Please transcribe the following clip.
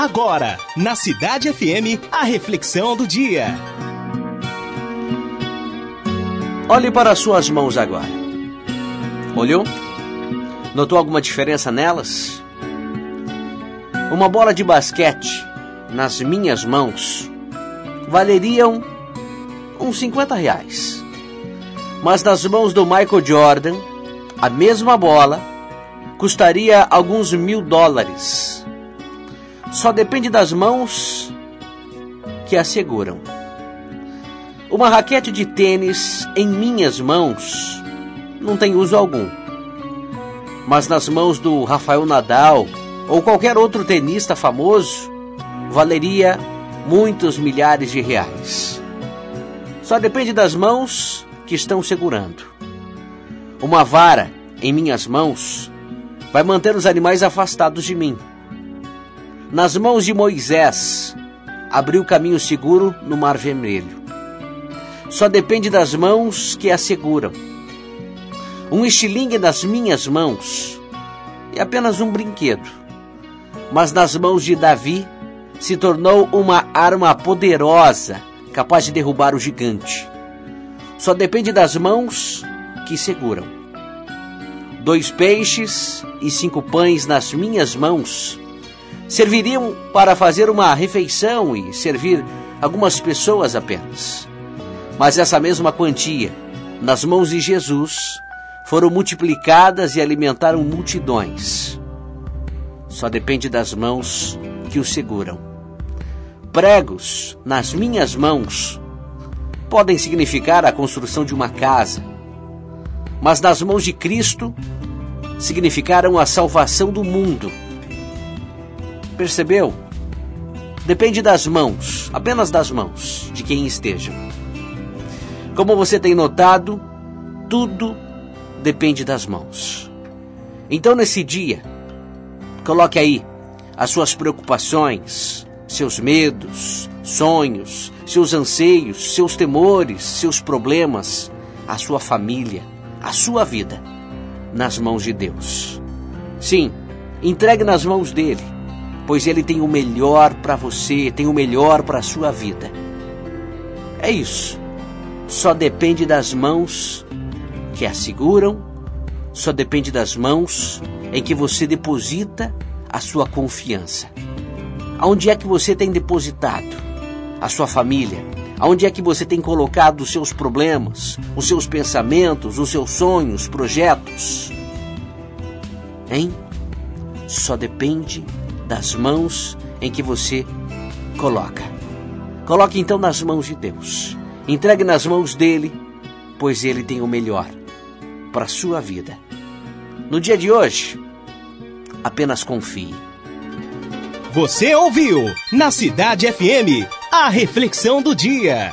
Agora, na Cidade FM, a reflexão do dia. Olhe para suas mãos agora. Olhou? Notou alguma diferença nelas? Uma bola de basquete nas minhas mãos valeriam uns 50 reais. Mas nas mãos do Michael Jordan, a mesma bola custaria alguns mil dólares. Só depende das mãos que a seguram. Uma raquete de tênis em minhas mãos não tem uso algum. Mas nas mãos do Rafael Nadal ou qualquer outro tenista famoso, valeria muitos milhares de reais. Só depende das mãos que estão segurando. Uma vara em minhas mãos vai manter os animais afastados de mim. Nas mãos de Moisés, abriu caminho seguro no Mar Vermelho. Só depende das mãos que a seguram. Um estilingue nas minhas mãos é apenas um brinquedo, mas nas mãos de Davi se tornou uma arma poderosa capaz de derrubar o gigante. Só depende das mãos que seguram. Dois peixes e cinco pães nas minhas mãos serviriam para fazer uma refeição e servir algumas pessoas apenas. Mas essa mesma quantia, nas mãos de Jesus, foram multiplicadas e alimentaram multidões. Só depende das mãos que o seguram. Pregos nas minhas mãos podem significar a construção de uma casa, mas nas mãos de Cristo significaram a salvação do mundo. Percebeu? Depende das mãos, apenas das mãos de quem esteja. Como você tem notado, tudo depende das mãos. Então, nesse dia, coloque aí as suas preocupações, seus medos, sonhos, seus anseios, seus temores, seus problemas, a sua família, a sua vida nas mãos de Deus. Sim, entregue nas mãos dele, pois ele tem o melhor para você, tem o melhor para a sua vida. É isso. Só depende das mãos que a seguram, só depende das mãos em que você deposita a sua confiança. Aonde é que você tem depositado a sua família? Aonde é que você tem colocado os seus problemas, os seus pensamentos, os seus sonhos, projetos? Hein? Só depende das mãos em que você coloca. Coloque então nas mãos de Deus. Entregue nas mãos dele, pois ele tem o melhor para a sua vida. No dia de hoje, apenas confie. Você ouviu na Cidade FM a reflexão do dia.